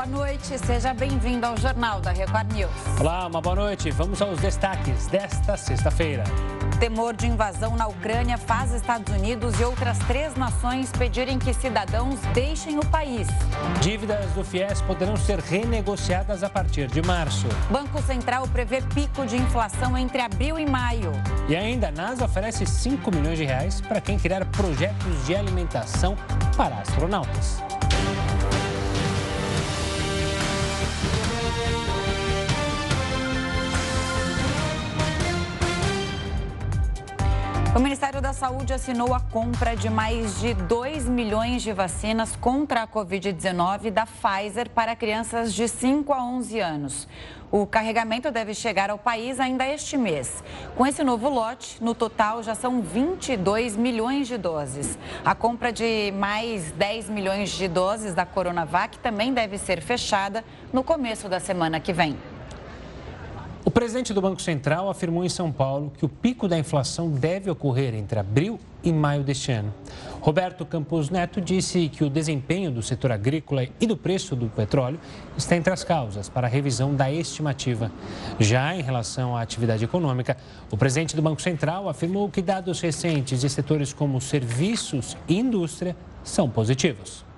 boa noite. Seja bem-vindo ao Jornal da Record News. Olá, uma boa noite. Vamos aos destaques desta sexta-feira. Temor de invasão na Ucrânia faz Estados Unidos e outras três nações pedirem que cidadãos deixem o país. Dívidas do FIES poderão ser renegociadas a partir de março. Banco Central prevê pico de inflação entre abril e maio. E ainda, a NASA oferece 5 milhões de reais para quem criar projetos de alimentação para astronautas. O Ministério da Saúde assinou a compra de mais de 2 milhões de vacinas contra a Covid-19 da Pfizer para crianças de 5 a 11 anos. O carregamento deve chegar ao país ainda este mês. Com esse novo lote, no total já são 22 milhões de doses. A compra de mais 10 milhões de doses da Coronavac também deve ser fechada no começo da semana que vem. O presidente do Banco Central afirmou em São Paulo que o pico da inflação deve ocorrer entre abril e maio deste ano. Roberto Campos Neto disse que o desempenho do setor agrícola e do preço do petróleo está entre as causas para a revisão da estimativa. Já em relação à atividade econômica, o presidente do Banco Central afirmou que dados recentes de setores como serviços e indústria são positivos.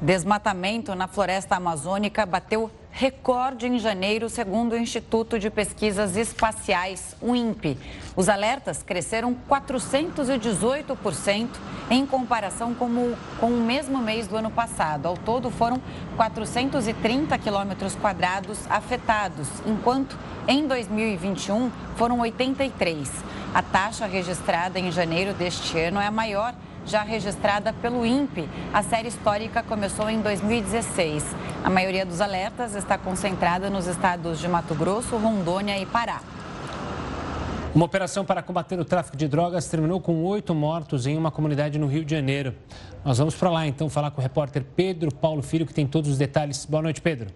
Desmatamento na floresta amazônica bateu recorde em janeiro, segundo o Instituto de Pesquisas Espaciais, o INPE. Os alertas cresceram 418% em comparação com o, com o mesmo mês do ano passado. Ao todo, foram 430 quilômetros quadrados afetados, enquanto em 2021 foram 83. A taxa registrada em janeiro deste ano é a maior já registrada pelo INPE. A série histórica começou em 2016. A maioria dos alertas está concentrada nos estados de Mato Grosso, Rondônia e Pará. Uma operação para combater o tráfico de drogas terminou com oito mortos em uma comunidade no Rio de Janeiro. Nós vamos para lá então falar com o repórter Pedro Paulo Filho, que tem todos os detalhes. Boa noite, Pedro.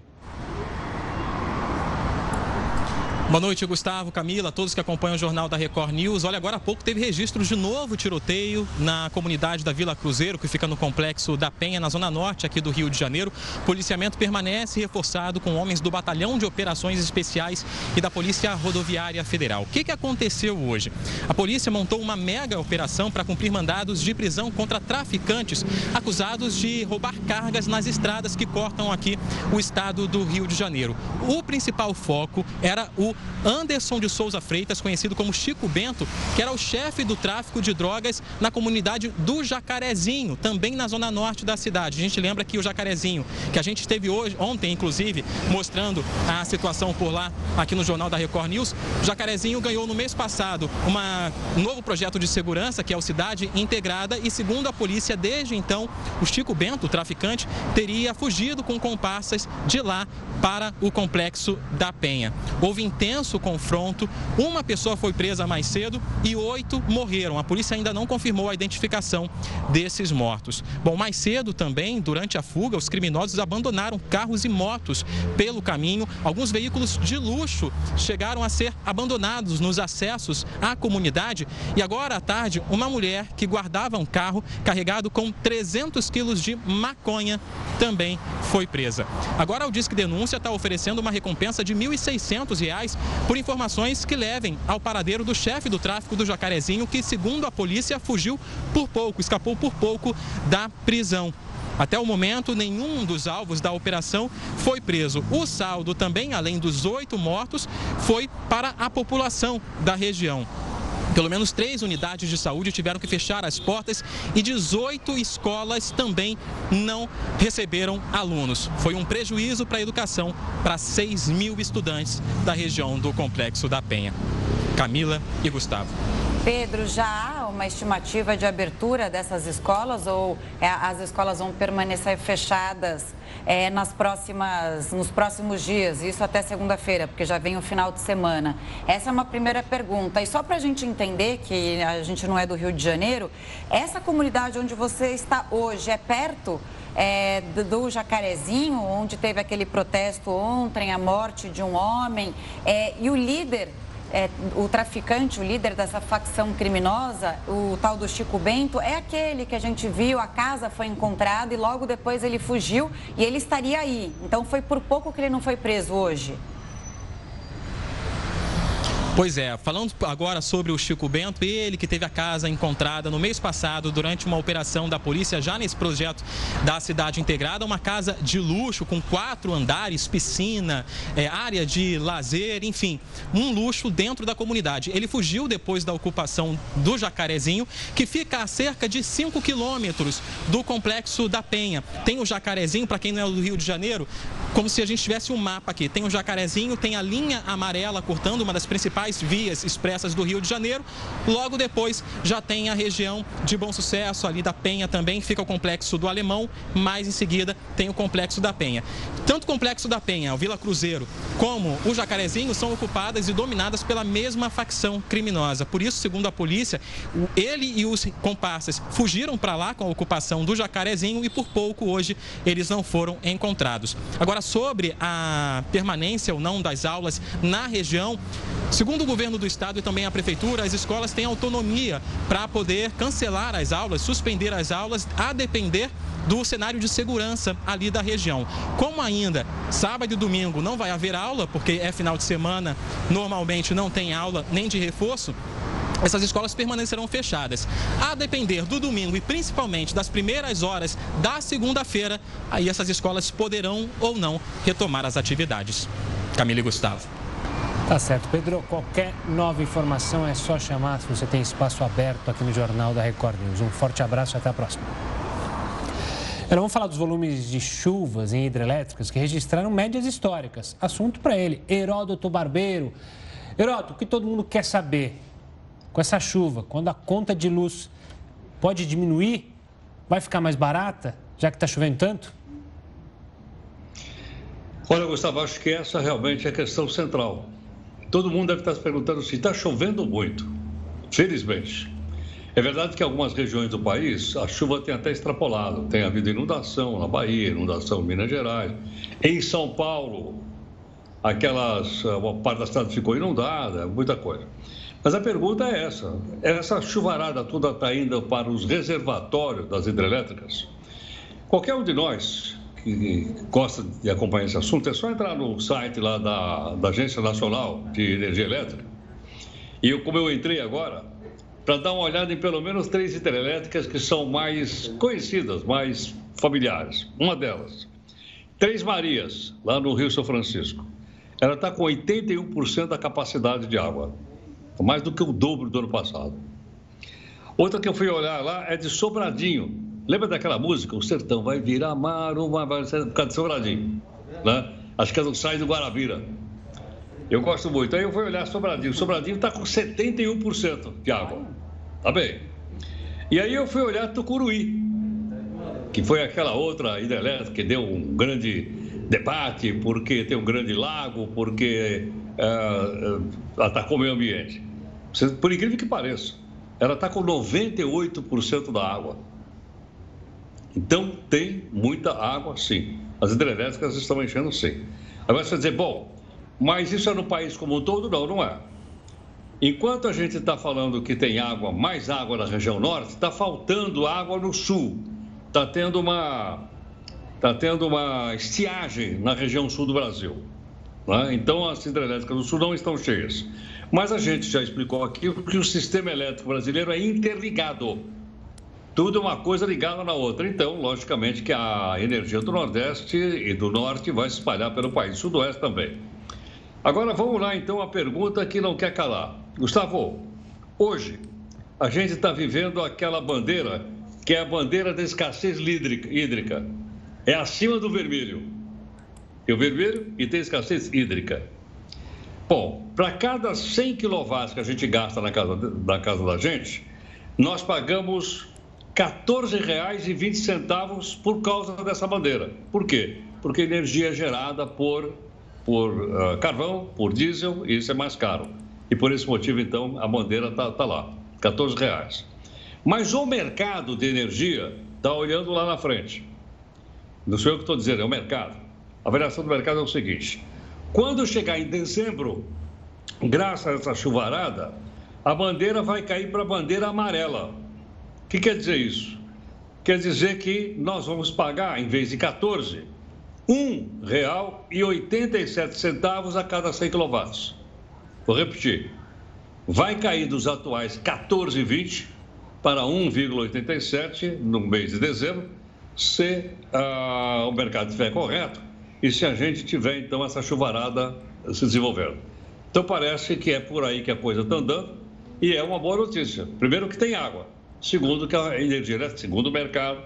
Boa noite, Gustavo, Camila, todos que acompanham o Jornal da Record News. Olha, agora há pouco teve registro de novo tiroteio na comunidade da Vila Cruzeiro, que fica no complexo da Penha, na zona norte aqui do Rio de Janeiro. O policiamento permanece reforçado com homens do Batalhão de Operações Especiais e da Polícia Rodoviária Federal. O que, que aconteceu hoje? A polícia montou uma mega operação para cumprir mandados de prisão contra traficantes acusados de roubar cargas nas estradas que cortam aqui o estado do Rio de Janeiro. O principal foco era o Anderson de Souza Freitas, conhecido como Chico Bento, que era o chefe do tráfico de drogas na comunidade do Jacarezinho, também na zona norte da cidade. A gente lembra que o Jacarezinho, que a gente esteve hoje, ontem, inclusive, mostrando a situação por lá aqui no Jornal da Record News, o Jacarezinho ganhou no mês passado uma, um novo projeto de segurança, que é o Cidade Integrada, e segundo a polícia, desde então, o Chico Bento, o traficante, teria fugido com comparsas de lá para o complexo da Penha. Houve intenso confronto. Uma pessoa foi presa mais cedo e oito morreram. A polícia ainda não confirmou a identificação desses mortos. Bom, mais cedo também, durante a fuga, os criminosos abandonaram carros e motos pelo caminho. Alguns veículos de luxo chegaram a ser abandonados nos acessos à comunidade. E agora à tarde, uma mulher que guardava um carro carregado com 300 quilos de maconha também foi presa. Agora o Disque Denúncia está oferecendo uma recompensa de R$ 1.600 por informações que levem ao paradeiro do chefe do tráfico do Jacarezinho, que, segundo a polícia, fugiu por pouco, escapou por pouco da prisão. Até o momento, nenhum dos alvos da operação foi preso. O saldo também, além dos oito mortos, foi para a população da região. Pelo menos três unidades de saúde tiveram que fechar as portas e 18 escolas também não receberam alunos. Foi um prejuízo para a educação para 6 mil estudantes da região do Complexo da Penha. Camila e Gustavo. Pedro, já há uma estimativa de abertura dessas escolas ou é, as escolas vão permanecer fechadas é, nas próximas, nos próximos dias, isso até segunda-feira, porque já vem o final de semana? Essa é uma primeira pergunta. E só para a gente entender que a gente não é do Rio de Janeiro, essa comunidade onde você está hoje é perto é, do Jacarezinho, onde teve aquele protesto ontem, a morte de um homem, é, e o líder é, o traficante, o líder dessa facção criminosa, o tal do Chico Bento, é aquele que a gente viu, a casa foi encontrada e logo depois ele fugiu e ele estaria aí. Então foi por pouco que ele não foi preso hoje. Pois é, falando agora sobre o Chico Bento, ele que teve a casa encontrada no mês passado durante uma operação da polícia já nesse projeto da cidade integrada, uma casa de luxo com quatro andares, piscina, é, área de lazer, enfim, um luxo dentro da comunidade. Ele fugiu depois da ocupação do Jacarezinho, que fica a cerca de 5 quilômetros do complexo da Penha. Tem o Jacarezinho, para quem não é do Rio de Janeiro, como se a gente tivesse um mapa aqui. Tem o Jacarezinho, tem a linha amarela cortando uma das principais principais vias expressas do Rio de Janeiro. Logo depois já tem a região de Bom Sucesso, ali da Penha também, fica o complexo do Alemão, mais em seguida tem o complexo da Penha. Tanto o complexo da Penha, o Vila Cruzeiro, como o Jacarezinho são ocupadas e dominadas pela mesma facção criminosa. Por isso, segundo a polícia, ele e os comparsas fugiram para lá com a ocupação do Jacarezinho e por pouco hoje eles não foram encontrados. Agora, sobre a permanência ou não das aulas na região, Segundo o governo do estado e também a prefeitura, as escolas têm autonomia para poder cancelar as aulas, suspender as aulas, a depender do cenário de segurança ali da região. Como ainda sábado e domingo não vai haver aula, porque é final de semana, normalmente não tem aula nem de reforço, essas escolas permanecerão fechadas. A depender do domingo e principalmente das primeiras horas da segunda-feira, aí essas escolas poderão ou não retomar as atividades. Camila e Gustavo. Tá certo, Pedro. Qualquer nova informação é só chamar se você tem espaço aberto aqui no Jornal da Record News. Um forte abraço e até a próxima. Agora vamos falar dos volumes de chuvas em hidrelétricas que registraram médias históricas. Assunto para ele, Heródoto Barbeiro. Heródoto, o que todo mundo quer saber? Com essa chuva, quando a conta de luz pode diminuir, vai ficar mais barata, já que está chovendo tanto? Olha, Gustavo, acho que essa realmente é a questão central. Todo mundo deve estar se perguntando se está chovendo muito. Felizmente. É verdade que em algumas regiões do país a chuva tem até extrapolado. Tem havido inundação na Bahia, inundação em Minas Gerais. Em São Paulo, aquelas, uma parte da cidade ficou inundada, muita coisa. Mas a pergunta é essa: essa chuvarada toda está indo para os reservatórios das hidrelétricas? Qualquer um de nós que gosta de acompanhar esse assunto, é só entrar no site lá da, da Agência Nacional de Energia Elétrica. E eu, como eu entrei agora, para dar uma olhada em pelo menos três hidrelétricas que são mais conhecidas, mais familiares. Uma delas, Três Marias, lá no Rio São Francisco. Ela está com 81% da capacidade de água, mais do que o dobro do ano passado. Outra que eu fui olhar lá é de Sobradinho, Lembra daquela música? O sertão vai virar mar, uma por causa de Sobradinho. Né? Acho que é do Guarabira. Eu gosto muito. Aí eu fui olhar Sobradinho. Sobradinho está com 71% de água. Tá bem. E aí eu fui olhar Tucuruí, que foi aquela outra hidrelétrica que deu um grande debate, porque tem um grande lago, porque uh, atacou o meio ambiente. Por incrível que pareça, ela está com 98% da água. Então, tem muita água, sim. As hidrelétricas estão enchendo, sim. Agora, você vai dizer, bom, mas isso é no país como um todo? Não, não é. Enquanto a gente está falando que tem água, mais água na região norte, está faltando água no sul. Está tendo uma está tendo uma estiagem na região sul do Brasil. Né? Então, as hidrelétricas do sul não estão cheias. Mas a gente já explicou aqui que o sistema elétrico brasileiro é interligado. Tudo uma coisa ligada na outra. Então, logicamente, que a energia do Nordeste e do Norte vai se espalhar pelo país, Sudoeste também. Agora vamos lá, então, a pergunta que não quer calar. Gustavo, hoje a gente está vivendo aquela bandeira que é a bandeira da escassez hídrica. É acima do vermelho. Tem o vermelho e tem escassez hídrica. Bom, para cada 100 kW que a gente gasta na casa, na casa da gente, nós pagamos R$ 14,20 por causa dessa bandeira. Por quê? Porque energia é gerada por, por uh, carvão, por diesel, e isso é mais caro. E por esse motivo, então, a bandeira está tá lá, R$ 14,00. Mas o mercado de energia está olhando lá na frente. Não sou eu que estou dizendo, é o mercado. A variação do mercado é o seguinte: quando chegar em dezembro, graças a essa chuvarada, a bandeira vai cair para a bandeira amarela. O que quer dizer isso? Quer dizer que nós vamos pagar, em vez de 14, R$ 1,87 a cada 100 kW. Vou repetir. Vai cair dos atuais 14,20 para 1,87 no mês de dezembro, se uh, o mercado estiver correto e se a gente tiver, então, essa chuvarada se desenvolvendo. Então, parece que é por aí que a coisa está andando e é uma boa notícia. Primeiro, que tem água. Segundo, que a energia, segundo o mercado,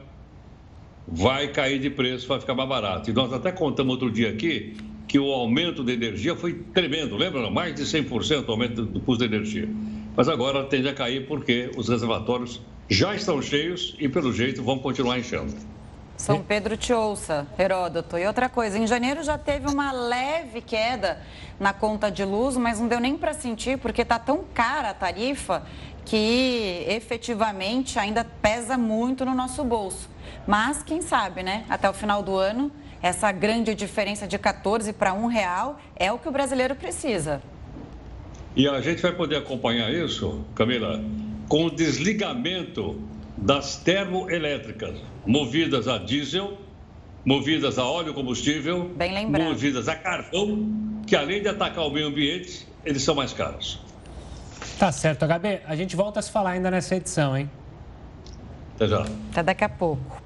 vai cair de preço, vai ficar mais barato. E nós até contamos outro dia aqui que o aumento da energia foi tremendo, lembra? Mais de 100% o aumento do custo da energia. Mas agora tende a cair porque os reservatórios já estão cheios e, pelo jeito, vão continuar enchendo. São Pedro te ouça, Heródoto. E outra coisa, em janeiro já teve uma leve queda na conta de luz, mas não deu nem para sentir, porque está tão cara a tarifa que efetivamente ainda pesa muito no nosso bolso. Mas quem sabe, né? Até o final do ano, essa grande diferença de 14 para 1 real é o que o brasileiro precisa. E a gente vai poder acompanhar isso, Camila, com o desligamento das termoelétricas, movidas a diesel, movidas a óleo combustível, movidas a carvão, que além de atacar o meio ambiente, eles são mais caros. Tá certo, HB. A gente volta a se falar ainda nessa edição, hein? Até já. Até daqui a pouco.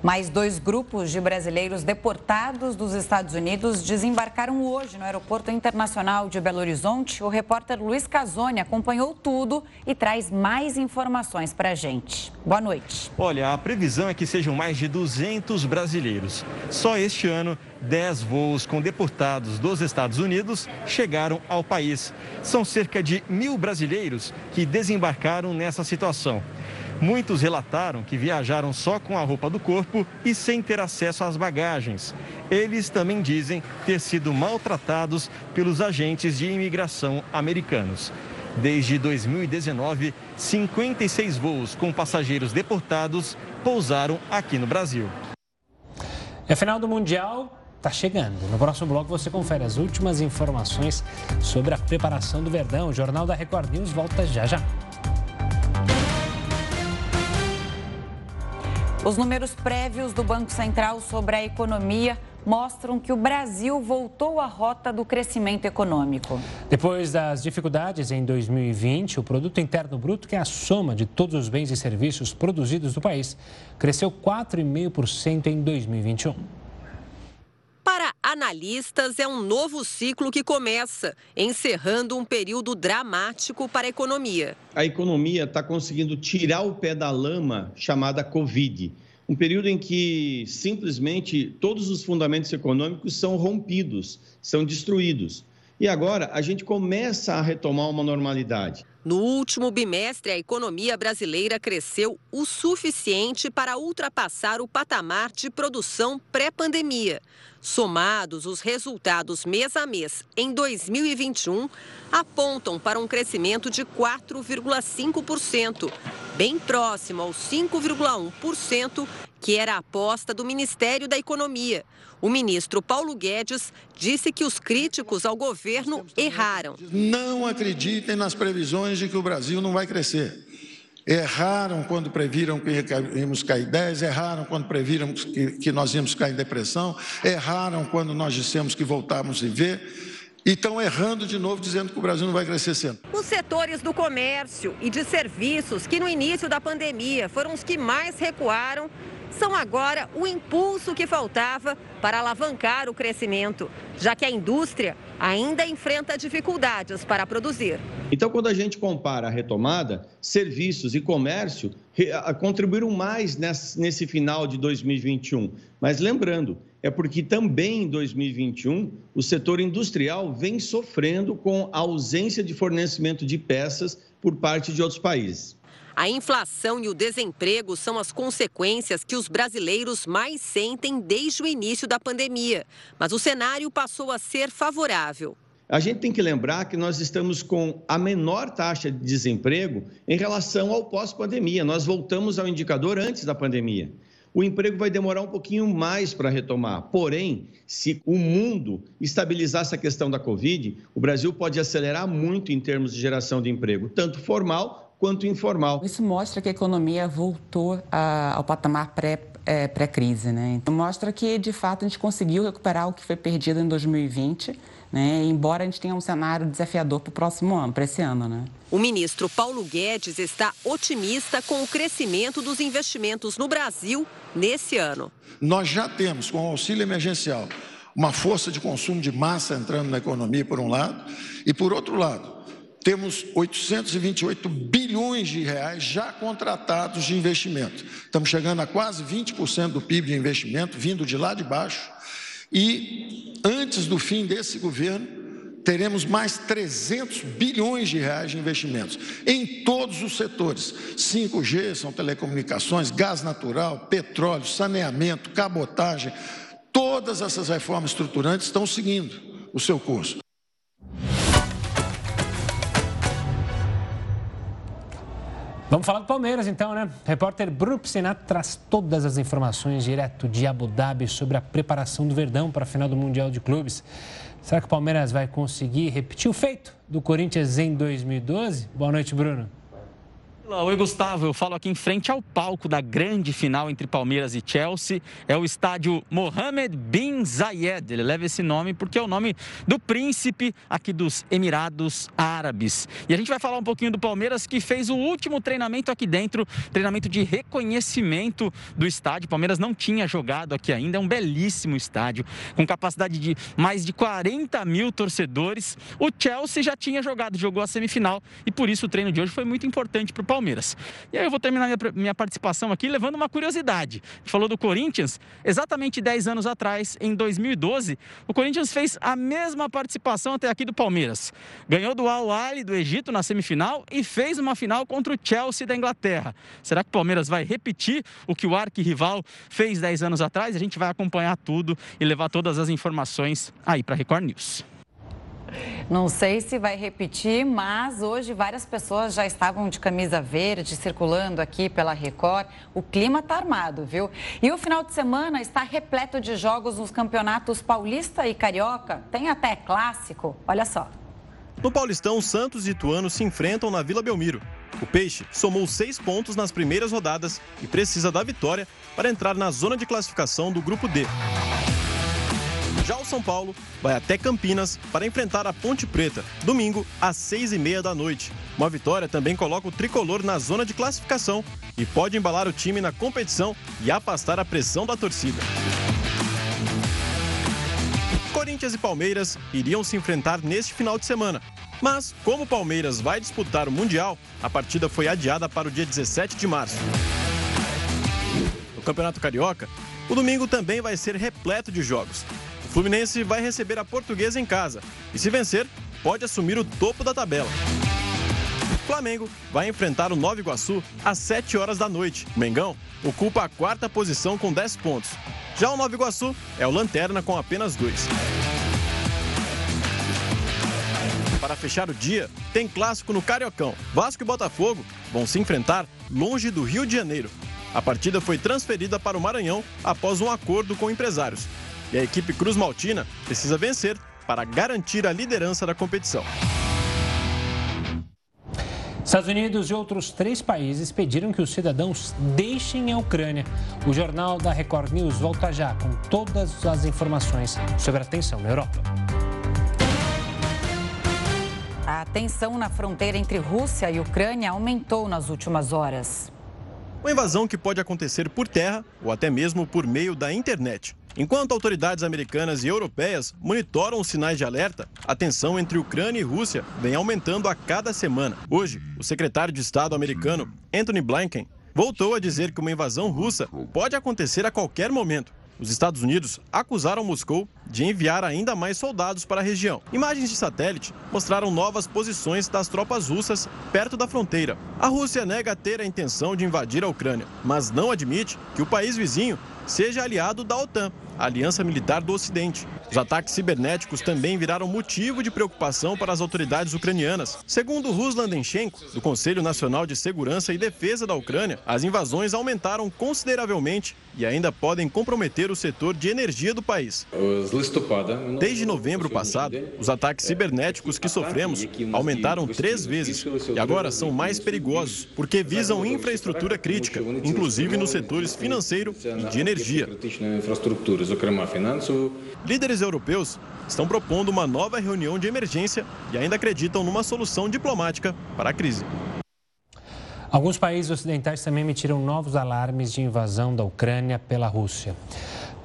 Mais dois grupos de brasileiros deportados dos Estados Unidos desembarcaram hoje no Aeroporto Internacional de Belo Horizonte. O repórter Luiz Casoni acompanhou tudo e traz mais informações para a gente. Boa noite. Olha, a previsão é que sejam mais de 200 brasileiros. Só este ano, 10 voos com deportados dos Estados Unidos chegaram ao país. São cerca de mil brasileiros que desembarcaram nessa situação. Muitos relataram que viajaram só com a roupa do corpo e sem ter acesso às bagagens. Eles também dizem ter sido maltratados pelos agentes de imigração americanos. Desde 2019, 56 voos com passageiros deportados pousaram aqui no Brasil. É final do Mundial está chegando. No próximo bloco você confere as últimas informações sobre a preparação do Verdão. O Jornal da Record News volta já já. Os números prévios do Banco Central sobre a economia mostram que o Brasil voltou à rota do crescimento econômico. Depois das dificuldades em 2020, o produto interno bruto, que é a soma de todos os bens e serviços produzidos no país, cresceu 4,5% em 2021. Analistas, é um novo ciclo que começa, encerrando um período dramático para a economia. A economia está conseguindo tirar o pé da lama chamada Covid. Um período em que simplesmente todos os fundamentos econômicos são rompidos, são destruídos. E agora a gente começa a retomar uma normalidade. No último bimestre, a economia brasileira cresceu o suficiente para ultrapassar o patamar de produção pré-pandemia. Somados, os resultados mês a mês em 2021 apontam para um crescimento de 4,5%, bem próximo aos 5,1% que era a aposta do Ministério da Economia. O ministro Paulo Guedes disse que os críticos ao governo erraram. Não acreditem nas previsões de que o Brasil não vai crescer. Erraram quando previram que íamos cair 10, erraram quando previram que, que nós íamos cair em depressão, erraram quando nós dissemos que voltávamos a viver. E estão errando de novo, dizendo que o Brasil não vai crescer sempre. Os setores do comércio e de serviços, que no início da pandemia foram os que mais recuaram, são agora o impulso que faltava para alavancar o crescimento, já que a indústria ainda enfrenta dificuldades para produzir. Então, quando a gente compara a retomada, serviços e comércio contribuíram mais nesse final de 2021. Mas lembrando, é porque também em 2021 o setor industrial vem sofrendo com a ausência de fornecimento de peças por parte de outros países. A inflação e o desemprego são as consequências que os brasileiros mais sentem desde o início da pandemia. Mas o cenário passou a ser favorável. A gente tem que lembrar que nós estamos com a menor taxa de desemprego em relação ao pós-pandemia. Nós voltamos ao indicador antes da pandemia. o emprego vai demorar um pouquinho mais para retomar. Porém, se o mundo estabilizar essa questão da Covid, o Brasil pode acelerar muito em termos de geração de emprego, tanto formal quanto informal. Isso mostra que a economia voltou a, ao patamar pré, é, pré-crise, né? Então mostra que de fato a gente conseguiu recuperar o que foi perdido em 2020 né? Embora a gente tenha um cenário desafiador para o próximo ano, para esse ano, né? O ministro Paulo Guedes está otimista com o crescimento dos investimentos no Brasil nesse ano. Nós já temos, com o auxílio emergencial, uma força de consumo de massa entrando na economia, por um lado, e por outro lado, temos 828 bilhões de reais já contratados de investimento. Estamos chegando a quase 20% do PIB de investimento vindo de lá de baixo e antes do fim desse governo, teremos mais 300 bilhões de reais de investimentos em todos os setores. 5G são telecomunicações, gás natural, petróleo, saneamento, cabotagem. Todas essas reformas estruturantes estão seguindo o seu curso. Vamos falar do Palmeiras então, né? Repórter Bruno Piscinato traz todas as informações direto de Abu Dhabi sobre a preparação do Verdão para a final do Mundial de Clubes. Será que o Palmeiras vai conseguir repetir o feito do Corinthians em 2012? Boa noite, Bruno. Oi, Gustavo. Eu falo aqui em frente ao palco da grande final entre Palmeiras e Chelsea. É o estádio Mohammed bin Zayed. Ele leva esse nome porque é o nome do príncipe aqui dos Emirados Árabes. E a gente vai falar um pouquinho do Palmeiras que fez o último treinamento aqui dentro treinamento de reconhecimento do estádio. Palmeiras não tinha jogado aqui ainda. É um belíssimo estádio com capacidade de mais de 40 mil torcedores. O Chelsea já tinha jogado, jogou a semifinal e por isso o treino de hoje foi muito importante para o Palmeiras. Palmeiras. E aí eu vou terminar minha, minha participação aqui levando uma curiosidade. Falou do Corinthians, exatamente 10 anos atrás, em 2012, o Corinthians fez a mesma participação até aqui do Palmeiras. Ganhou do Al Ahly do Egito na semifinal e fez uma final contra o Chelsea da Inglaterra. Será que o Palmeiras vai repetir o que o arquirrival fez 10 anos atrás? A gente vai acompanhar tudo e levar todas as informações aí para Record News. Não sei se vai repetir, mas hoje várias pessoas já estavam de camisa verde circulando aqui pela Record. O clima está armado, viu? E o final de semana está repleto de jogos nos campeonatos Paulista e Carioca. Tem até clássico. Olha só. No Paulistão, Santos e Ituano se enfrentam na Vila Belmiro. O Peixe somou seis pontos nas primeiras rodadas e precisa da vitória para entrar na zona de classificação do Grupo D. Já o São Paulo vai até Campinas para enfrentar a Ponte Preta, domingo, às seis e meia da noite. Uma vitória também coloca o tricolor na zona de classificação e pode embalar o time na competição e afastar a pressão da torcida. Corinthians e Palmeiras iriam se enfrentar neste final de semana. Mas, como o Palmeiras vai disputar o Mundial, a partida foi adiada para o dia 17 de março. No Campeonato Carioca, o domingo também vai ser repleto de jogos. Fluminense vai receber a Portuguesa em casa e, se vencer, pode assumir o topo da tabela. Flamengo vai enfrentar o Nova Iguaçu às 7 horas da noite. O Mengão ocupa a quarta posição com 10 pontos. Já o Nova Iguaçu é o lanterna com apenas dois. Para fechar o dia, tem clássico no Cariocão. Vasco e Botafogo vão se enfrentar longe do Rio de Janeiro. A partida foi transferida para o Maranhão após um acordo com empresários. E a equipe Cruz Maltina precisa vencer para garantir a liderança da competição. Estados Unidos e outros três países pediram que os cidadãos deixem a Ucrânia. O jornal da Record News volta já com todas as informações sobre a tensão na Europa. A tensão na fronteira entre Rússia e Ucrânia aumentou nas últimas horas. Uma invasão que pode acontecer por terra ou até mesmo por meio da internet. Enquanto autoridades americanas e europeias monitoram os sinais de alerta, a tensão entre Ucrânia e Rússia vem aumentando a cada semana. Hoje, o secretário de Estado americano, Anthony Blinken, voltou a dizer que uma invasão russa pode acontecer a qualquer momento. Os Estados Unidos acusaram Moscou de enviar ainda mais soldados para a região. Imagens de satélite mostraram novas posições das tropas russas perto da fronteira. A Rússia nega ter a intenção de invadir a Ucrânia, mas não admite que o país vizinho seja aliado da OTAN a aliança militar do Ocidente. Os ataques cibernéticos também viraram motivo de preocupação para as autoridades ucranianas. Segundo Ruslan Denchenko, do Conselho Nacional de Segurança e Defesa da Ucrânia, as invasões aumentaram consideravelmente e ainda podem comprometer o setor de energia do país. Desde novembro passado, os ataques cibernéticos que sofremos aumentaram três vezes e agora são mais perigosos porque visam infraestrutura crítica, inclusive nos setores financeiro e de energia. Líderes europeus estão propondo uma nova reunião de emergência e ainda acreditam numa solução diplomática para a crise. Alguns países ocidentais também emitiram novos alarmes de invasão da Ucrânia pela Rússia.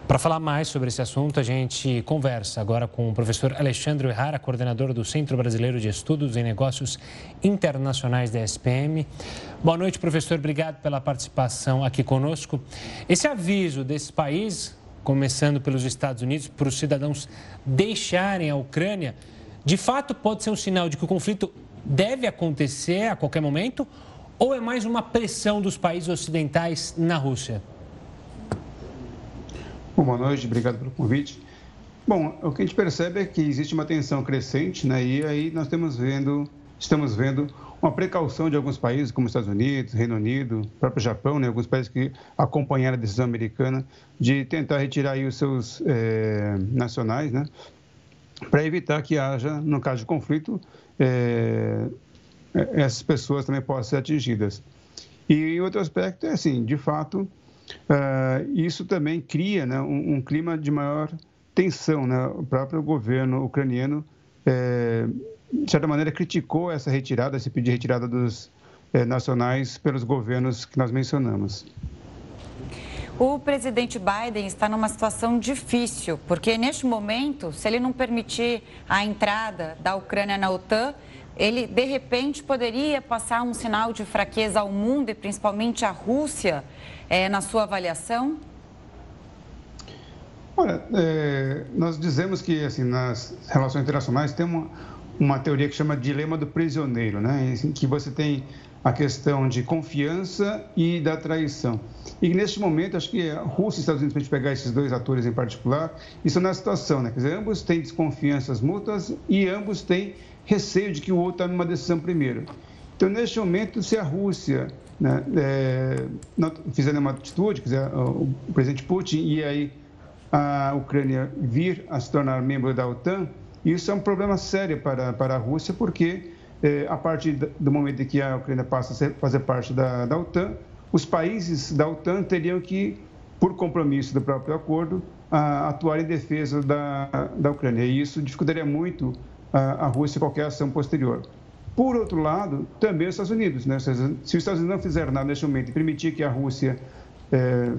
Para falar mais sobre esse assunto, a gente conversa agora com o professor Alexandre Errara, coordenador do Centro Brasileiro de Estudos em Negócios Internacionais da SPM. Boa noite, professor. Obrigado pela participação aqui conosco. Esse aviso desses países, começando pelos Estados Unidos, para os cidadãos deixarem a Ucrânia, de fato pode ser um sinal de que o conflito deve acontecer a qualquer momento ou é mais uma pressão dos países ocidentais na Rússia? Bom, boa noite, obrigado pelo convite. Bom, o que a gente percebe é que existe uma tensão crescente, né? E aí nós estamos vendo, estamos vendo uma precaução de alguns países, como Estados Unidos, Reino Unido, próprio Japão, né? Alguns países que acompanharam a decisão americana de tentar retirar aí os seus é, nacionais, né? Para evitar que haja, no caso de conflito, é, essas pessoas também possam ser atingidas. E outro aspecto é assim, de fato, isso também cria né, um, um, clima de maior tensão. Né? O próprio governo ucraniano, de certa maneira, criticou essa retirada, esse pedido de retirada dos é, nacionais pelos governos que nós mencionamos. O presidente Biden está numa situação difícil, porque neste momento, se ele não permitir a entrada da Ucrânia na OTAN, ele de repente poderia passar um sinal de fraqueza ao mundo e principalmente à Rússia, é, na sua avaliação? Olha, é, nós dizemos que assim nas relações internacionais tem uma, uma teoria que chama dilema do prisioneiro, né? Em que você tem a questão de confiança e da traição. E neste momento, acho que a Rússia e Estados Unidos, para a gente pegar esses dois atores em particular, estão na situação, né? Quer dizer, ambos têm desconfianças mútuas e ambos têm receio de que o outro está numa decisão primeiro. Então, neste momento, se a Rússia né, é, não fizer nenhuma atitude, o presidente Putin e aí a Ucrânia vir a se tornar membro da OTAN, isso é um problema sério para, para a Rússia, porque é, a partir do momento em que a Ucrânia passa a ser, fazer parte da, da OTAN, os países da OTAN teriam que, por compromisso do próprio acordo, a, atuar em defesa da, da Ucrânia. E isso dificultaria muito a, Rússia qualquer ação posterior. Por outro lado, também os Estados Unidos. Né? Se os Estados Unidos não fizer nada neste momento e permitir que a Rússia é,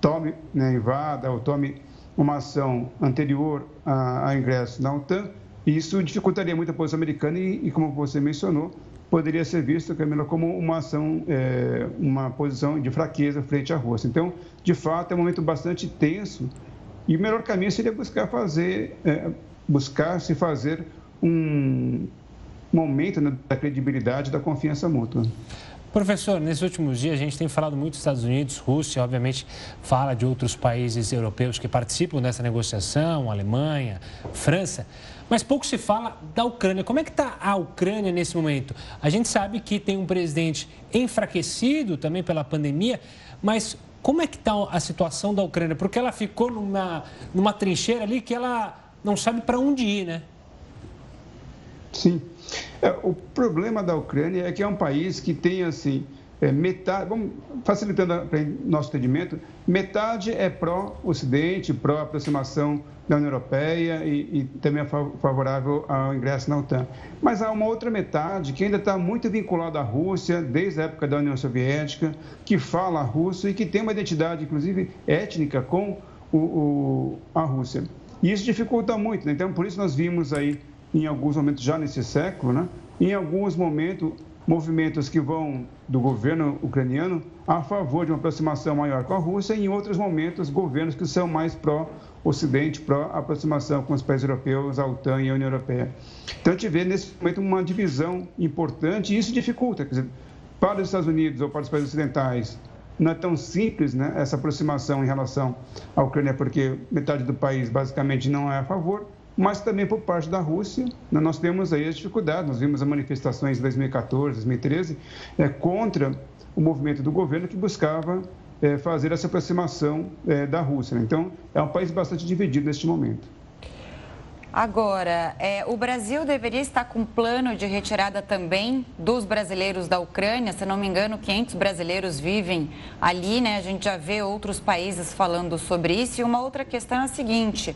tome, né, invada ou tome uma ação anterior ao ingresso na OTAN, isso dificultaria muito a posição americana e, e como você mencionou, poderia ser visto, Camila, como uma ação, é, uma posição de fraqueza frente à Rússia. Então, de fato, é um momento bastante tenso e o melhor caminho seria buscar fazer, é, buscar se fazer um momento né, da credibilidade da confiança mútua. Professor, nesses últimos dias a gente tem falado muito dos Estados Unidos, Rússia, obviamente fala de outros países europeus que participam dessa negociação, Alemanha, França, mas pouco se fala da Ucrânia. Como é que está a Ucrânia nesse momento? A gente sabe que tem um presidente enfraquecido também pela pandemia, mas como é que está a situação da Ucrânia? Porque ela ficou numa, numa trincheira ali que ela não sabe para onde ir, né? Sim. É, o problema da Ucrânia é que é um país que tem, assim, é, metade, vamos, facilitando o nosso entendimento, metade é pró-Ocidente, pró-aproximação da União Europeia e, e, também é favorável ao ingresso na OTAN. Mas há uma outra metade que ainda está muito vinculada à Rússia, desde a época da União Soviética, que fala russo e que tem uma identidade, inclusive, étnica com o, o, a Rússia. E isso dificulta muito, né? então por isso nós vimos aí em alguns momentos já nesse século, né? em alguns momentos, movimentos que vão do governo ucraniano a favor de uma aproximação maior com a Rússia, e em outros momentos, governos que são mais pró-Ocidente, pró-aproximação com os países europeus, a OTAN e a União Europeia. Então, a gente vê nesse momento uma divisão importante, e isso dificulta, dizer, para os Estados Unidos ou para os países ocidentais, não é tão simples né, essa aproximação em relação à Ucrânia, porque metade do país basicamente não é a favor, mas também por parte da Rússia, né, nós temos aí as dificuldades. Nós vimos as manifestações em 2014, 2013, é, contra o movimento do governo que buscava é, fazer essa aproximação é, da Rússia. Né? Então, é um país bastante dividido neste momento. Agora, é, o Brasil deveria estar com plano de retirada também dos brasileiros da Ucrânia. Se não me engano, 500 brasileiros vivem ali, né? A gente já vê outros países falando sobre isso. E uma outra questão é a seguinte: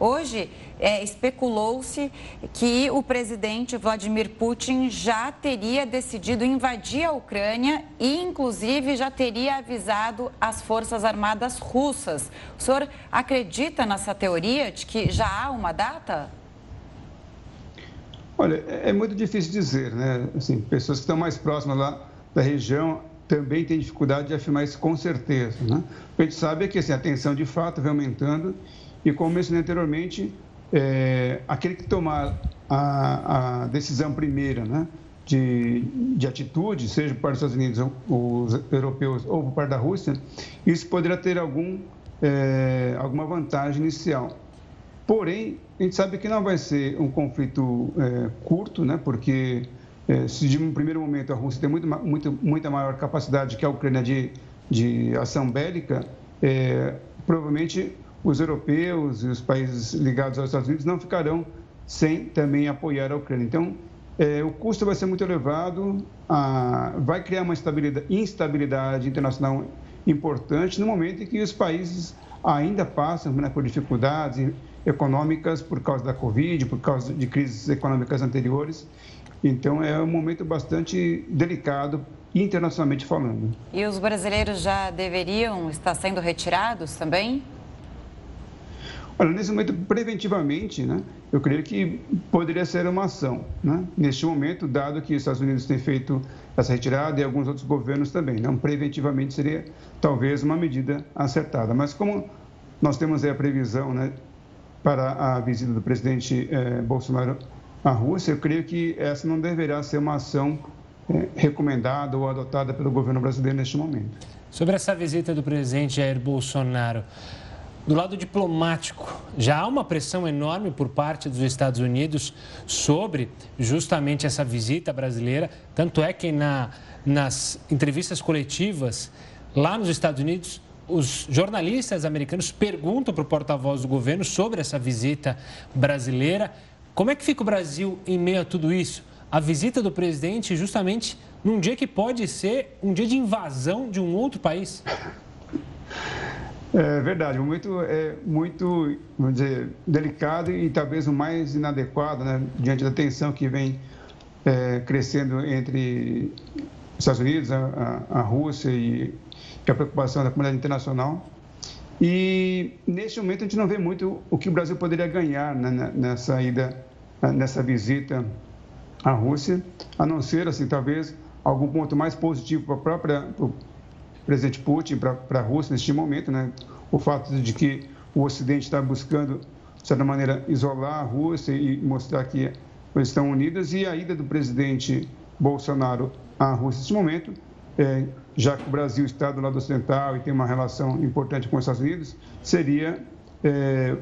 hoje é, especulou-se que o presidente Vladimir Putin já teria decidido invadir a Ucrânia e, inclusive, já teria avisado as Forças Armadas russas. O senhor acredita nessa teoria de que já há uma data? Olha, é, é muito difícil dizer, né? Assim, pessoas que estão mais próximas lá da região também têm dificuldade de afirmar isso com certeza, né? O que a gente sabe é que assim, a tensão de fato vem aumentando e, como mencionei anteriormente, é, aquele que tomar a, a, decisão primeira, né, de, de atitude, seja por parte dos Estados Unidos, os europeus ou por parte da Rússia, isso poderá ter algum, é, alguma vantagem inicial. Porém, a gente sabe que não vai ser um conflito é, curto, né, porque é, se de um primeiro momento a Rússia tem muito, muito, muita maior capacidade que a Ucrânia de, de ação bélica, é, provavelmente os europeus e os países ligados aos Estados Unidos não ficarão sem também apoiar a Ucrânia. Então, é, o custo vai ser muito elevado, a, vai criar uma instabilidade internacional importante no momento em que os países ainda passam né, por dificuldades econômicas por causa da Covid, por causa de crises econômicas anteriores. Então, é um momento bastante delicado internacionalmente falando. E os brasileiros já deveriam estar sendo retirados também? Olha, nesse momento, preventivamente, né, eu creio que poderia ser uma ação, né, neste momento, dado que os Estados Unidos têm feito essa retirada e alguns outros governos também. Não, preventivamente seria talvez uma medida acertada. Mas como nós temos a previsão né, para a visita do presidente eh, Bolsonaro à Rússia, eu creio que essa não deverá ser uma ação eh, recomendada ou adotada pelo governo brasileiro neste momento. Sobre essa visita do presidente Jair Bolsonaro, do lado diplomático, já há uma pressão enorme por parte dos Estados Unidos sobre justamente essa visita brasileira. Tanto é que na, nas entrevistas coletivas lá nos Estados Unidos, os jornalistas americanos perguntam para o porta-voz do governo sobre essa visita brasileira. Como é que fica o Brasil em meio a tudo isso? A visita do presidente justamente num dia que pode ser um dia de invasão de um outro país. É verdade, é muito, vamos dizer, delicado e talvez o mais inadequado, né, diante da tensão que vem é, crescendo entre os Estados Unidos, a, a Rússia e, e a preocupação da comunidade internacional. E neste momento a gente não vê muito o que o Brasil poderia ganhar né, nessa ida, nessa visita à Rússia, a não ser, assim, talvez algum ponto mais positivo para a própria presidente Putin para a Rússia neste momento, né? o fato de que o Ocidente está buscando, de certa maneira, isolar a Rússia e mostrar que eles estão unidos, e a ida do presidente Bolsonaro à Rússia neste momento, é, já que o Brasil está do lado ocidental e tem uma relação importante com os Estados Unidos, seria é,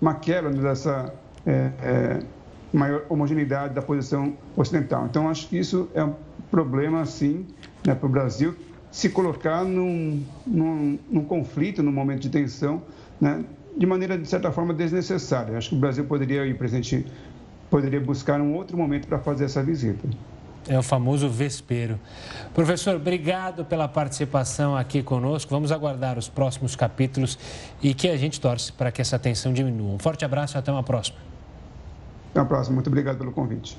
uma quebra dessa é, é maior homogeneidade da posição ocidental. Então, acho que isso é um problema, sim, né, para o Brasil, se colocar num, num, num conflito, num momento de tensão, né, de maneira, de certa forma, desnecessária. Acho que o Brasil poderia, e o presidente poderia buscar um outro momento para fazer essa visita. É o famoso vespeiro. Professor, obrigado pela participação aqui conosco. Vamos aguardar os próximos capítulos e que a gente torce para que essa tensão diminua. Um forte abraço e até uma próxima. Até a próxima. Muito obrigado pelo convite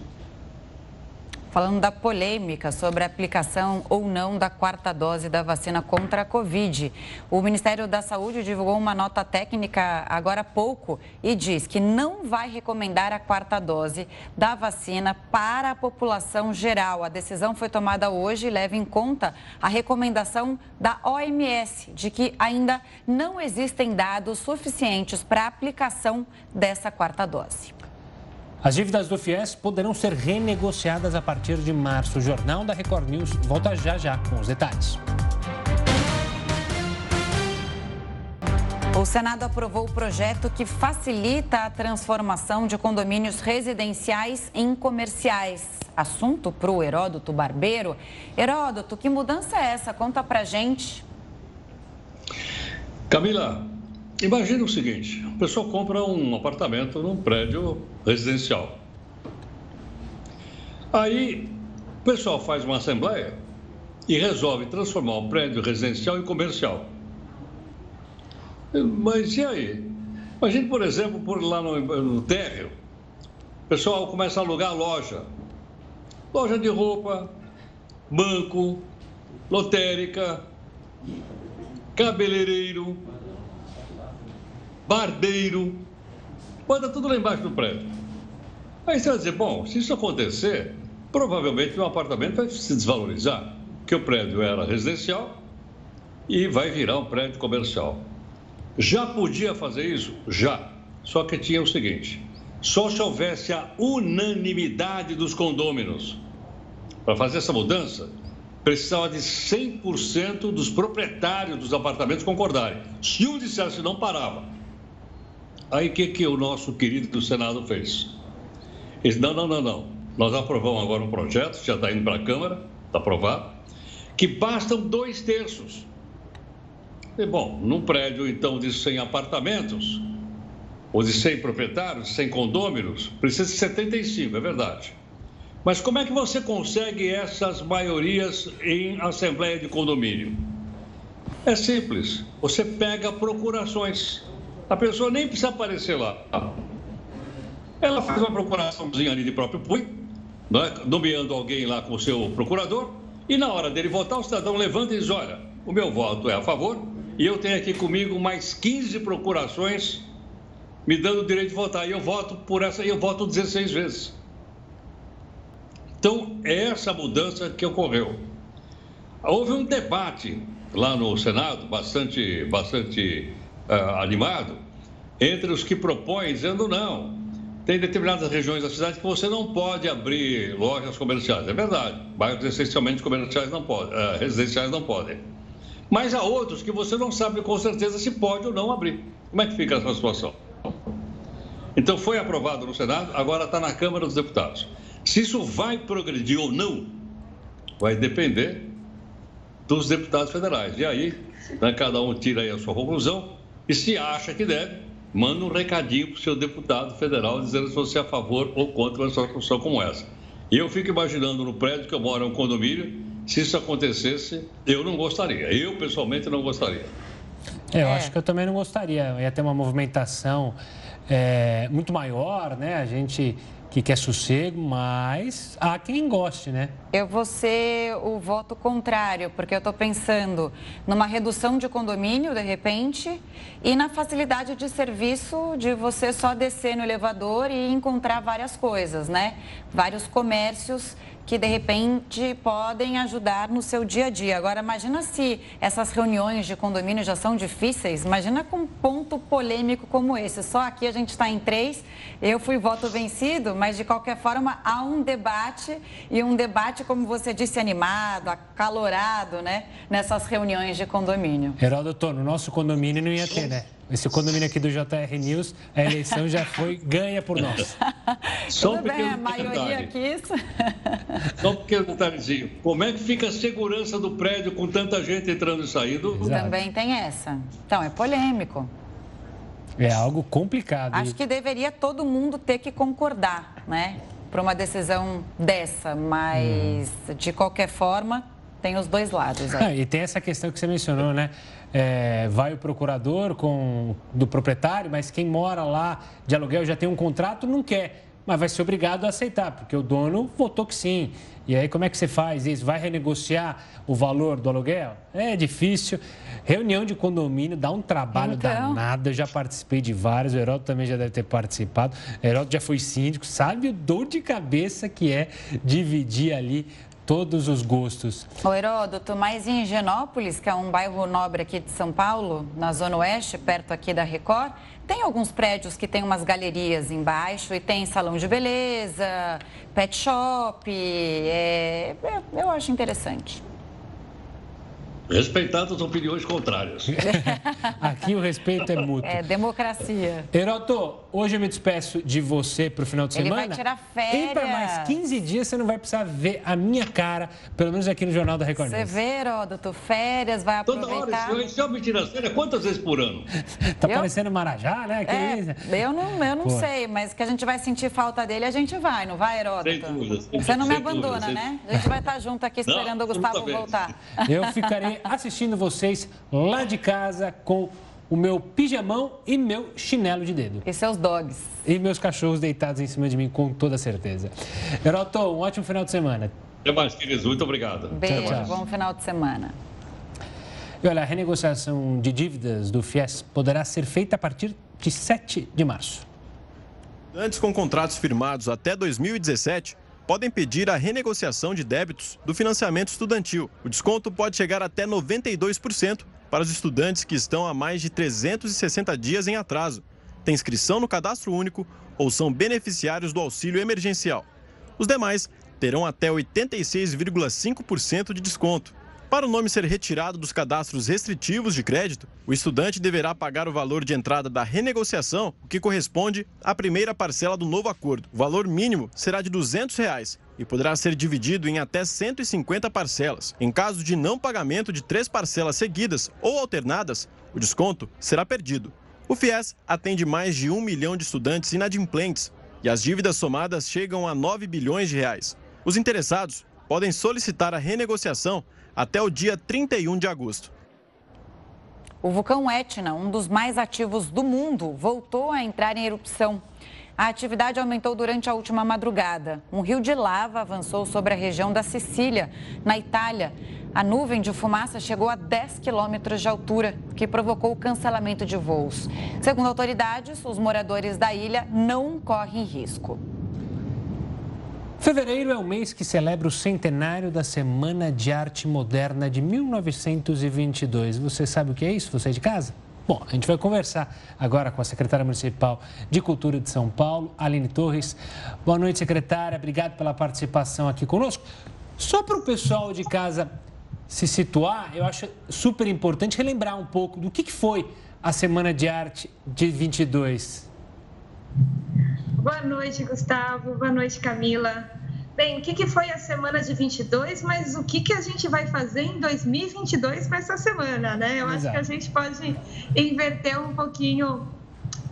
falando da polêmica sobre a aplicação ou não da quarta dose da vacina contra a Covid. O Ministério da Saúde divulgou uma nota técnica agora há pouco e diz que não vai recomendar a quarta dose da vacina para a população geral. A decisão foi tomada hoje e leva em conta a recomendação da OMS de que ainda não existem dados suficientes para a aplicação dessa quarta dose. As dívidas do FIES poderão ser renegociadas a partir de março. O Jornal da Record News volta já já com os detalhes. O Senado aprovou o projeto que facilita a transformação de condomínios residenciais em comerciais. Assunto para o Heródoto Barbeiro. Heródoto, que mudança é essa? Conta pra gente. Camila, imagine o seguinte: a pessoa compra um apartamento num prédio residencial. Aí o pessoal faz uma assembleia e resolve transformar o prédio residencial em comercial. Mas e aí? Imagine, por exemplo, por lá no, no térreo, o pessoal começa a alugar loja. Loja de roupa, banco, lotérica, cabeleireiro, barbeiro, bota tudo lá embaixo do prédio. Aí você vai dizer, bom, se isso acontecer, provavelmente o apartamento vai se desvalorizar, porque o prédio era residencial e vai virar um prédio comercial. Já podia fazer isso? Já. Só que tinha o seguinte: só se houvesse a unanimidade dos condôminos. Para fazer essa mudança, precisava de 100% dos proprietários dos apartamentos concordarem. Se um dissesse não, parava. Aí o que, que o nosso querido Senado fez? Ele disse, não, não, não, não. Nós aprovamos agora um projeto, já está indo para a Câmara, está aprovado, que bastam dois terços. E, bom, num prédio, então, de 100 apartamentos, ou de 100 proprietários, 100 condôminos, precisa de 75, é verdade. Mas como é que você consegue essas maiorias em assembleia de condomínio? É simples. Você pega procurações. A pessoa nem precisa aparecer lá. Ela faz uma procuraçãozinha ali de próprio punho, né? nomeando alguém lá com o seu procurador, e na hora dele votar, o cidadão levanta e diz: Olha, o meu voto é a favor, e eu tenho aqui comigo mais 15 procurações me dando o direito de votar. E eu voto por essa, e eu voto 16 vezes. Então, é essa mudança que ocorreu. Houve um debate lá no Senado, bastante, bastante uh, animado, entre os que propõem, dizendo não. Tem determinadas regiões da cidade que você não pode abrir lojas comerciais. É verdade. Bairros essencialmente comerciais não podem, uh, residenciais não podem. Mas há outros que você não sabe com certeza se pode ou não abrir. Como é que fica essa situação? Então foi aprovado no Senado, agora está na Câmara dos Deputados. Se isso vai progredir ou não, vai depender dos deputados federais. E aí, né, cada um tira aí a sua conclusão e se acha que deve, manda um recadinho para o seu deputado federal dizendo se você é a favor ou contra uma situação como essa. E eu fico imaginando no prédio que eu moro, é um condomínio, se isso acontecesse, eu não gostaria. Eu, pessoalmente, não gostaria. É, eu é. acho que eu também não gostaria. Ia ter uma movimentação é, muito maior, né? A gente que quer sossego, mas há quem goste, né? Eu vou ser o voto contrário, porque eu estou pensando numa redução de condomínio, de repente, e na facilidade de serviço de você só descer no elevador e encontrar várias coisas, né? Vários comércios que de repente podem ajudar no seu dia a dia. Agora, imagina se essas reuniões de condomínio já são difíceis, imagina com um ponto polêmico como esse. Só aqui a gente está em três, eu fui voto vencido, mas de qualquer forma há um debate e um debate, como você disse, animado, acalorado, né, nessas reuniões de condomínio. Heródoto, no nosso condomínio não ia ter, né? Esse condomínio aqui do JR News, a eleição já foi ganha por nós. Só um bem, a maioria quis. Só um pequeno detalhezinho. Como é que fica a segurança do prédio com tanta gente entrando e saindo? Exato. Também tem essa. Então, é polêmico. É algo complicado. Acho que deveria todo mundo ter que concordar, né? Para uma decisão dessa, mas hum. de qualquer forma, tem os dois lados. Ah, e tem essa questão que você mencionou, né? É, vai o procurador com, do proprietário, mas quem mora lá de aluguel já tem um contrato, não quer, mas vai ser obrigado a aceitar, porque o dono votou que sim. E aí, como é que você faz isso? Vai renegociar o valor do aluguel? É difícil. Reunião de condomínio dá um trabalho então... danado. Eu já participei de vários, o Heródoto também já deve ter participado. O Heródoto já foi síndico, sabe o dor de cabeça que é dividir ali todos os gostos. O Heródoto, mas em Higienópolis, que é um bairro nobre aqui de São Paulo, na Zona Oeste, perto aqui da Record, tem alguns prédios que tem umas galerias embaixo e tem salão de beleza, pet shop. É, é, eu acho interessante. Respeitado as opiniões contrárias. Aqui o respeito é mútuo. É democracia. Heroto, hoje eu me despeço de você para o final de semana. Ele vai tirar férias. E para mais 15 dias você não vai precisar ver a minha cara, pelo menos aqui no Jornal da Record Você vê, Heródoto, férias, vai Toda aproveitar. hora, esse homem tira férias quantas vezes por ano? Tá Eu? parecendo Marajá, né? Que É, eu não, eu não Pô. sei, mas que a gente vai sentir falta dele, a gente vai, não vai, Heródoto? Sem dúvida, sem Você não me dúvida, abandona, sem né? A gente vai estar junto aqui Não, esperando o Gustavo voltar. Eu ficarei assistindo vocês lá de casa com o meu pijamão e meu chinelo de dedo. E seus dogs. E meus cachorros deitados em cima de mim, com toda certeza. Heroto, um ótimo final de semana. Até mais, queridos. Muito obrigado. Beijo, tchau. bom final de semana. E olha, a renegociação de dívidas do FIES poderá ser feita a partir de 7 de março. Estudantes com contratos firmados até 2017 podem pedir a renegociação de débitos do financiamento estudantil. O desconto pode chegar até 92% para os estudantes que estão há mais de 360 dias em atraso, têm inscrição no cadastro único ou são beneficiários do auxílio emergencial. Os demais terão até 86,5% de desconto. Para o nome ser retirado dos cadastros restritivos de crédito, o estudante deverá pagar o valor de entrada da renegociação, o que corresponde à primeira parcela do novo acordo. O valor mínimo será de 200 reais e poderá ser dividido em até 150 parcelas. Em caso de não pagamento de três parcelas seguidas ou alternadas, o desconto será perdido. O FIES atende mais de um milhão de estudantes inadimplentes e as dívidas somadas chegam a 9 bilhões de reais. Os interessados podem solicitar a renegociação até o dia 31 de agosto. O vulcão Etna, um dos mais ativos do mundo, voltou a entrar em erupção. A atividade aumentou durante a última madrugada. Um rio de lava avançou sobre a região da Sicília, na Itália. A nuvem de fumaça chegou a 10 quilômetros de altura, que provocou o cancelamento de voos. Segundo autoridades, os moradores da ilha não correm risco. Fevereiro é o mês que celebra o centenário da Semana de Arte Moderna de 1922. Você sabe o que é isso? Você é de casa? Bom, a gente vai conversar agora com a secretária municipal de Cultura de São Paulo, Aline Torres. Boa noite, secretária. Obrigado pela participação aqui conosco. Só para o pessoal de casa se situar, eu acho super importante relembrar um pouco do que que foi a Semana de Arte de 22. Boa noite, Gustavo. Boa noite, Camila. Bem, o que, que foi a semana de 22, mas o que, que a gente vai fazer em 2022 com essa semana, né? Eu acho Exato. que a gente pode inverter um pouquinho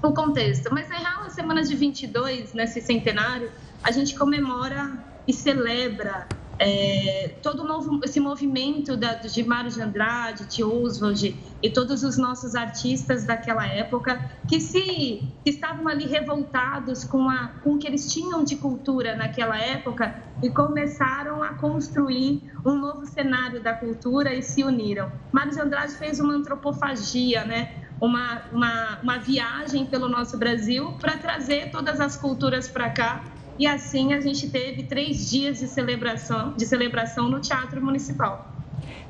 o contexto. Mas, na real, a semana de 22, nesse centenário, a gente comemora e celebra é, todo novo, esse movimento da, de Mário de Andrade, de Oswald e todos os nossos artistas daquela época que se que estavam ali revoltados com, a, com o que eles tinham de cultura naquela época e começaram a construir um novo cenário da cultura e se uniram. Mário de Andrade fez uma antropofagia, né? Uma, uma, uma viagem pelo nosso Brasil para trazer todas as culturas para cá e assim a gente teve três dias de celebração, de celebração no Teatro Municipal.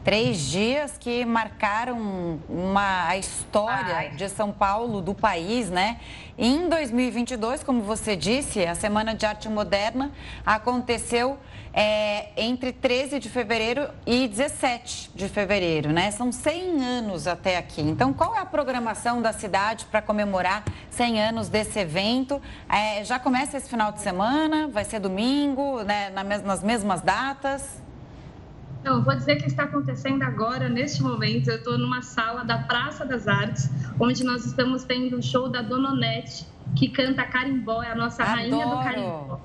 Três dias que marcaram uma, a história de São Paulo, do país, né? Em 2022, como você disse, a Semana de Arte Moderna aconteceu é, entre 13 de fevereiro e 17 de fevereiro, né? São 100 anos até aqui. Então, qual é a programação da cidade para comemorar 100 anos desse evento? É, já começa esse final de semana? Vai ser domingo, né? Nas mesmas datas? Não, vou dizer que está acontecendo agora, neste momento. Eu estou numa sala da Praça das Artes, onde nós estamos tendo um show da Dona Onete, que canta carimbó, é a nossa rainha do Adoro. carimbó.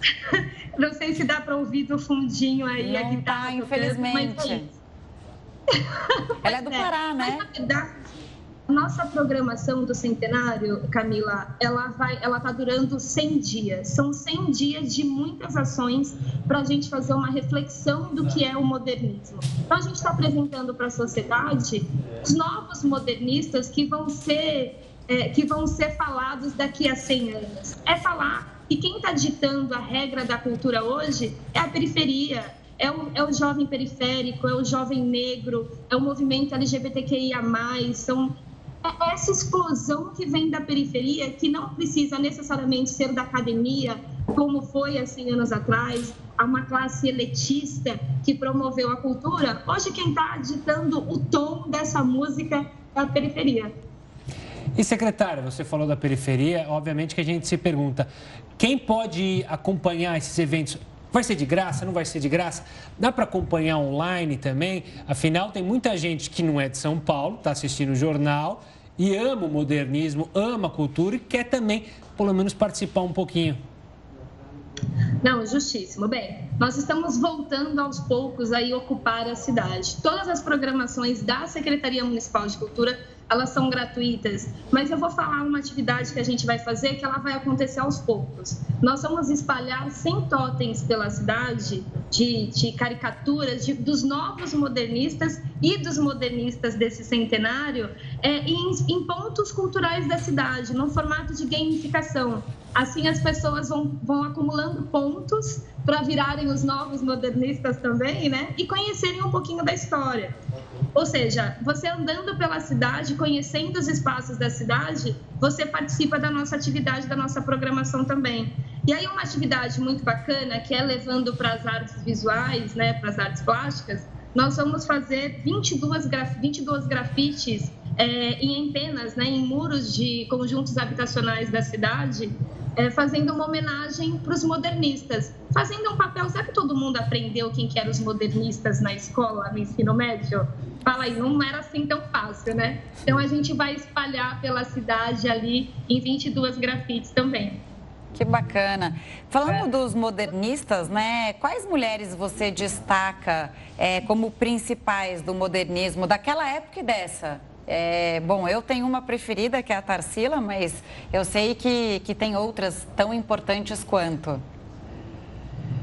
Não sei se dá para ouvir do fundinho aí a Não guitarra. tá, infelizmente. mas é isso. Ela é do Pará, né? Mas, na verdade, nossa programação do centenário, Camila, ela vai, ela tá durando 100 dias. São 100 dias de muitas ações para a gente fazer uma reflexão do que é o modernismo. Então a gente está apresentando para a sociedade os novos modernistas que vão ser é, que vão ser falados daqui a 100 anos. É falar que quem está ditando a regra da cultura hoje é a periferia, é o, é o jovem periférico, é o jovem negro, é o movimento LGBTQIA+, são essa explosão que vem da periferia, que não precisa necessariamente ser da academia, como foi há 100 anos atrás, a uma classe elitista que promoveu a cultura, hoje quem está ditando o tom dessa música é a periferia. E secretária, você falou da periferia, obviamente que a gente se pergunta, quem pode acompanhar esses eventos? Vai ser de graça? Não vai ser de graça? Dá para acompanhar online também? Afinal, tem muita gente que não é de São Paulo, está assistindo o jornal e ama o modernismo, ama a cultura e quer também, pelo menos, participar um pouquinho. Não, justíssimo. Bem, nós estamos voltando aos poucos a ocupar a cidade. Todas as programações da Secretaria Municipal de Cultura elas são gratuitas, mas eu vou falar uma atividade que a gente vai fazer que ela vai acontecer aos poucos. Nós vamos espalhar 100 totens pela cidade de, de caricaturas de, dos novos modernistas e dos modernistas desse centenário é, em, em pontos culturais da cidade, no formato de gamificação. Assim, as pessoas vão, vão acumulando pontos para virarem os novos modernistas também, né? E conhecerem um pouquinho da história. Ou seja, você andando pela cidade, conhecendo os espaços da cidade, você participa da nossa atividade, da nossa programação também. E aí uma atividade muito bacana, que é levando para as artes visuais, né, para as artes plásticas, nós vamos fazer 22, graf 22 grafites é, em antenas, né, em muros de conjuntos habitacionais da cidade, é, fazendo uma homenagem para os modernistas, fazendo um papel. Será que todo mundo aprendeu quem que eram os modernistas na escola, no ensino médio? Fala aí, não era assim tão fácil, né? Então a gente vai espalhar pela cidade ali em 22 grafites também. Que bacana. Falando é. dos modernistas, né? Quais mulheres você destaca é, como principais do modernismo daquela época e dessa? É, bom, eu tenho uma preferida que é a Tarsila, mas eu sei que, que tem outras tão importantes quanto.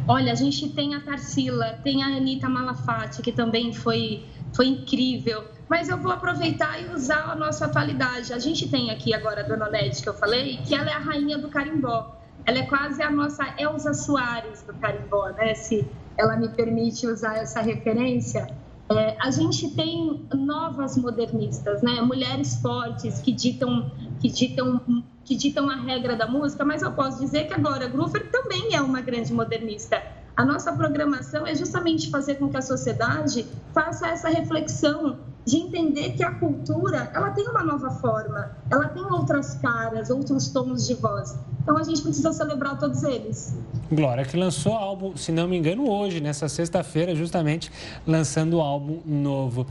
Olha, a gente tem a Tarsila, tem a Anitta Malafate, que também foi, foi incrível. Mas eu vou aproveitar e usar a nossa atualidade. A gente tem aqui agora a Dona Nete, que eu falei, que ela é a rainha do carimbó. Ela é quase a nossa Elza Soares do carimbó, né? Se ela me permite usar essa referência. É, a gente tem novas modernistas, né? Mulheres fortes que ditam, que ditam, que ditam a regra da música, mas eu posso dizer que agora Groover também é uma grande modernista. A nossa programação é justamente fazer com que a sociedade faça essa reflexão de entender que a cultura ela tem uma nova forma, ela tem outras caras, outros tons de voz. Então a gente precisa celebrar todos eles. Glória, que lançou álbum, se não me engano, hoje, nessa sexta-feira, justamente lançando o álbum novo.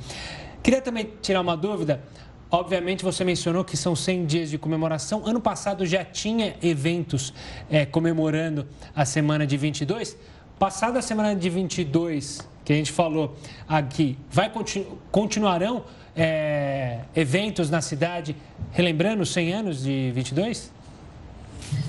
Queria também tirar uma dúvida. Obviamente, você mencionou que são 100 dias de comemoração. Ano passado já tinha eventos é, comemorando a semana de 22. Passada a semana de 22, que a gente falou aqui, vai continu continuarão é, eventos na cidade relembrando os 100 anos de 22?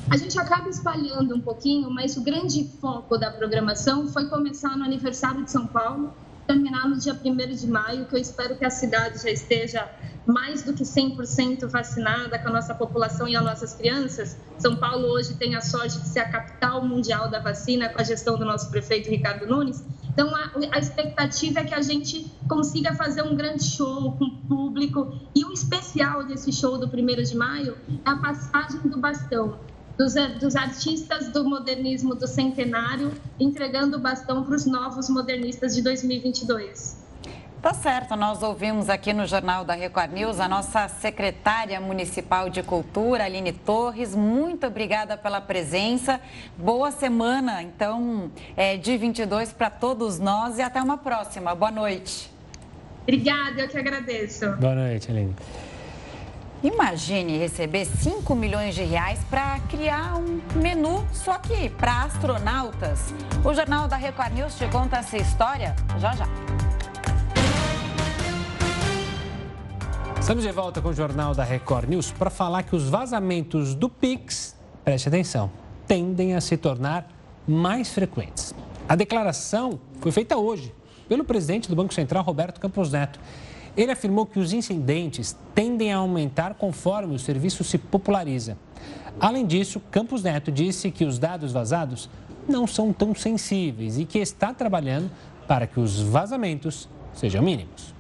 A gente acaba espalhando um pouquinho, mas o grande foco da programação foi começar no aniversário de São Paulo, terminar no dia 1 de maio, que eu espero que a cidade já esteja mais do que 100% vacinada com a nossa população e as nossas crianças. São Paulo hoje tem a sorte de ser a capital mundial da vacina com a gestão do nosso prefeito Ricardo Nunes. Então, a, a expectativa é que a gente consiga fazer um grande show com o público. E o especial desse show do 1 de maio é a passagem do bastão. Dos, dos, artistas do modernismo do centenário, entregando o bastão para os novos modernistas de 2022. Tá certo, nós ouvimos aqui no Jornal da Record News a nossa secretária municipal de cultura, Aline Torres. Muito obrigada pela presença. Boa semana, então, é, de 22 para todos nós e até uma próxima. Boa noite. Obrigada, eu que agradeço. Boa noite, Aline. Imagine receber 5 milhões de reais para criar um menu só que para astronautas. O Jornal da Record News te conta essa história já já. Estamos de volta com o Jornal da Record News para falar que os vazamentos do Pix, preste atenção, tendem a se tornar mais frequentes. A declaração foi feita hoje pelo presidente do Banco Central, Roberto Campos Neto. Ele afirmou que os incidentes tendem a aumentar conforme o serviço se populariza. Além disso, Campos Neto disse que os dados vazados não são tão sensíveis e que está trabalhando para que os vazamentos sejam mínimos.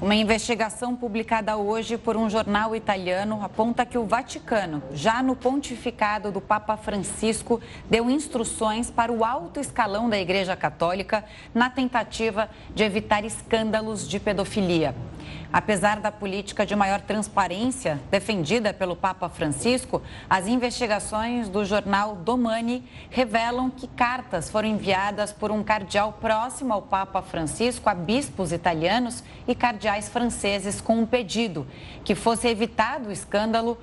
Uma investigação publicada hoje por um jornal italiano aponta que o Vaticano, já no pontificado do Papa Francisco, deu instruções para o alto escalão da Igreja Católica na tentativa de evitar escândalos de pedofilia. Apesar da política de maior transparência defendida pelo Papa Francisco, as investigações do jornal Domani revelam que cartas foram enviadas por um cardeal próximo ao Papa Francisco a bispos italianos e cardeais franceses com um pedido que fosse evitado o escândalo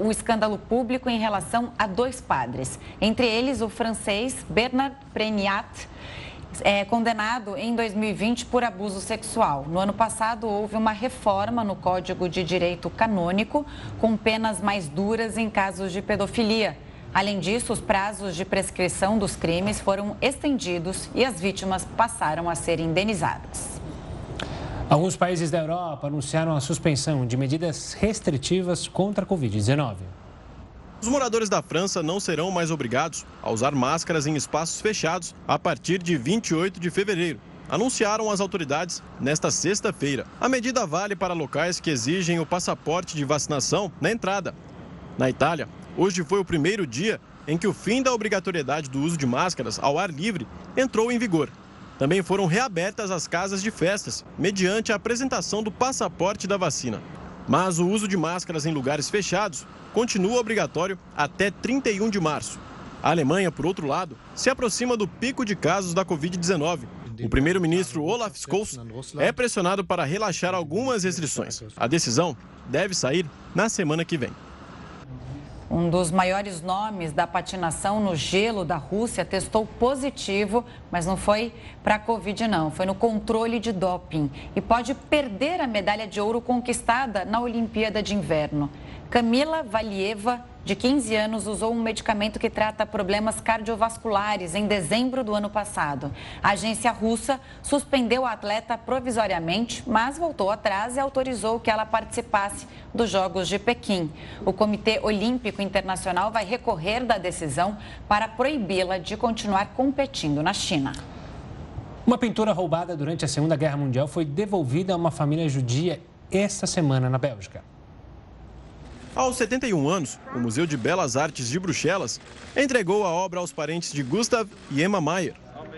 o escândalo público em relação a dois padres, entre eles o francês Bernard Preniat é, condenado em 2020 por abuso sexual. No ano passado, houve uma reforma no Código de Direito Canônico, com penas mais duras em casos de pedofilia. Além disso, os prazos de prescrição dos crimes foram estendidos e as vítimas passaram a ser indenizadas. Alguns países da Europa anunciaram a suspensão de medidas restritivas contra a Covid-19. Os moradores da França não serão mais obrigados a usar máscaras em espaços fechados a partir de 28 de fevereiro. Anunciaram as autoridades nesta sexta-feira. A medida vale para locais que exigem o passaporte de vacinação na entrada. Na Itália, hoje foi o primeiro dia em que o fim da obrigatoriedade do uso de máscaras ao ar livre entrou em vigor. Também foram reabertas as casas de festas, mediante a apresentação do passaporte da vacina. Mas o uso de máscaras em lugares fechados continua obrigatório até 31 de março. A Alemanha, por outro lado, se aproxima do pico de casos da Covid-19. O primeiro-ministro Olaf Scholz é pressionado para relaxar algumas restrições. A decisão deve sair na semana que vem. Um dos maiores nomes da patinação no gelo da Rússia testou positivo, mas não foi para a Covid, não. Foi no controle de doping e pode perder a medalha de ouro conquistada na Olimpíada de Inverno. Camila Valieva, de 15 anos, usou um medicamento que trata problemas cardiovasculares em dezembro do ano passado. A agência russa suspendeu a atleta provisoriamente, mas voltou atrás e autorizou que ela participasse dos Jogos de Pequim. O Comitê Olímpico Internacional vai recorrer da decisão para proibi-la de continuar competindo na China. Uma pintura roubada durante a Segunda Guerra Mundial foi devolvida a uma família judia esta semana na Bélgica. Aos 71 anos, o Museu de Belas Artes de Bruxelas entregou a obra aos parentes de Gustav e Emma Mayer.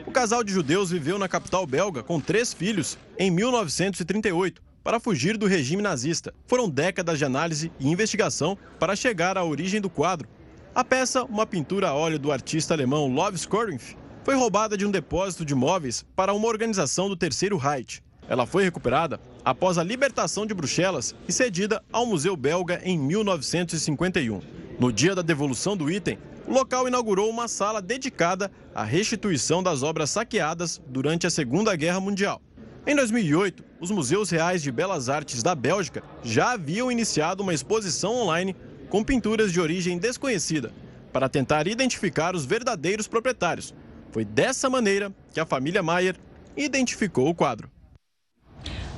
O casal de judeus viveu na capital belga com três filhos em 1938 para fugir do regime nazista. Foram décadas de análise e investigação para chegar à origem do quadro. A peça, uma pintura a óleo do artista alemão Love Corinth, foi roubada de um depósito de móveis para uma organização do Terceiro Reich. Ela foi recuperada após a libertação de Bruxelas e cedida ao Museu Belga em 1951. No dia da devolução do item, o local inaugurou uma sala dedicada à restituição das obras saqueadas durante a Segunda Guerra Mundial. Em 2008, os Museus Reais de Belas Artes da Bélgica já haviam iniciado uma exposição online com pinturas de origem desconhecida, para tentar identificar os verdadeiros proprietários. Foi dessa maneira que a família Maier identificou o quadro.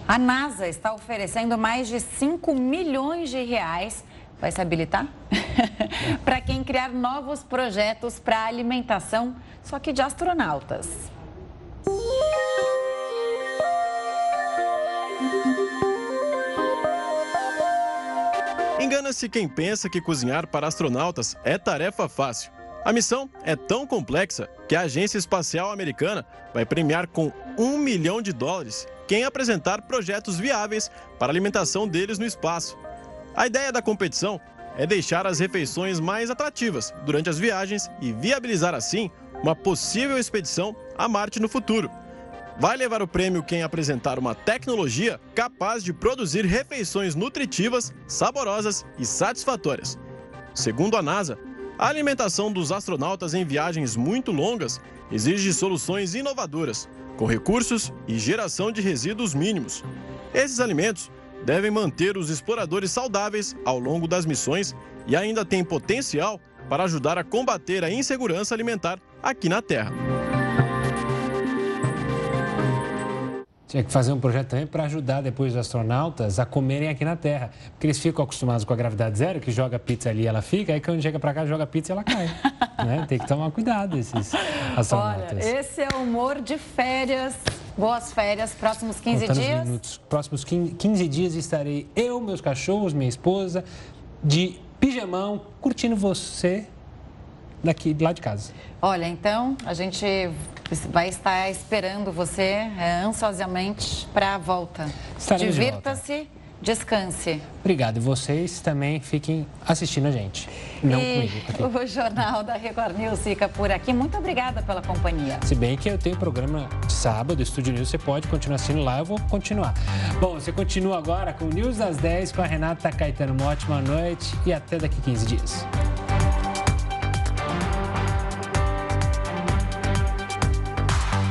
A NASA está oferecendo mais de 5 milhões de reais. Vai se habilitar? para quem criar novos projetos para alimentação, só que de astronautas. Engana-se quem pensa que cozinhar para astronautas é tarefa fácil. A missão é tão complexa que a Agência Espacial Americana vai premiar com um milhão de dólares quem apresentar projetos viáveis para a alimentação deles no espaço. A ideia da competição é deixar as refeições mais atrativas durante as viagens e viabilizar assim uma possível expedição a Marte no futuro. Vai levar o prêmio quem apresentar uma tecnologia capaz de produzir refeições nutritivas, saborosas e satisfatórias. Segundo a NASA, a alimentação dos astronautas em viagens muito longas exige soluções inovadoras, com recursos e geração de resíduos mínimos. Esses alimentos devem manter os exploradores saudáveis ao longo das missões e ainda têm potencial para ajudar a combater a insegurança alimentar aqui na Terra. Tinha que fazer um projeto também para ajudar depois os astronautas a comerem aqui na Terra. Porque eles ficam acostumados com a gravidade zero, que joga pizza ali ela fica, aí quando chega para cá, joga pizza e ela cai. né? Tem que tomar cuidado esses astronautas. Olha, esse é o humor de férias Boas férias, próximos 15 Contando dias. Minutos. Próximos 15 dias estarei eu, meus cachorros, minha esposa, de pijamão, curtindo você daqui lá de casa. Olha, então a gente vai estar esperando você é, ansiosamente para a volta. Divirta-se descanse. Obrigado. E vocês também fiquem assistindo a gente. Não e comigo. Aqui. O Jornal da Record News fica por aqui. Muito obrigada pela companhia. Se bem que eu tenho programa de sábado, Estúdio News, você pode continuar assistindo lá, eu vou continuar. Bom, você continua agora com o News das 10 com a Renata Caetano. Uma ótima noite e até daqui 15 dias.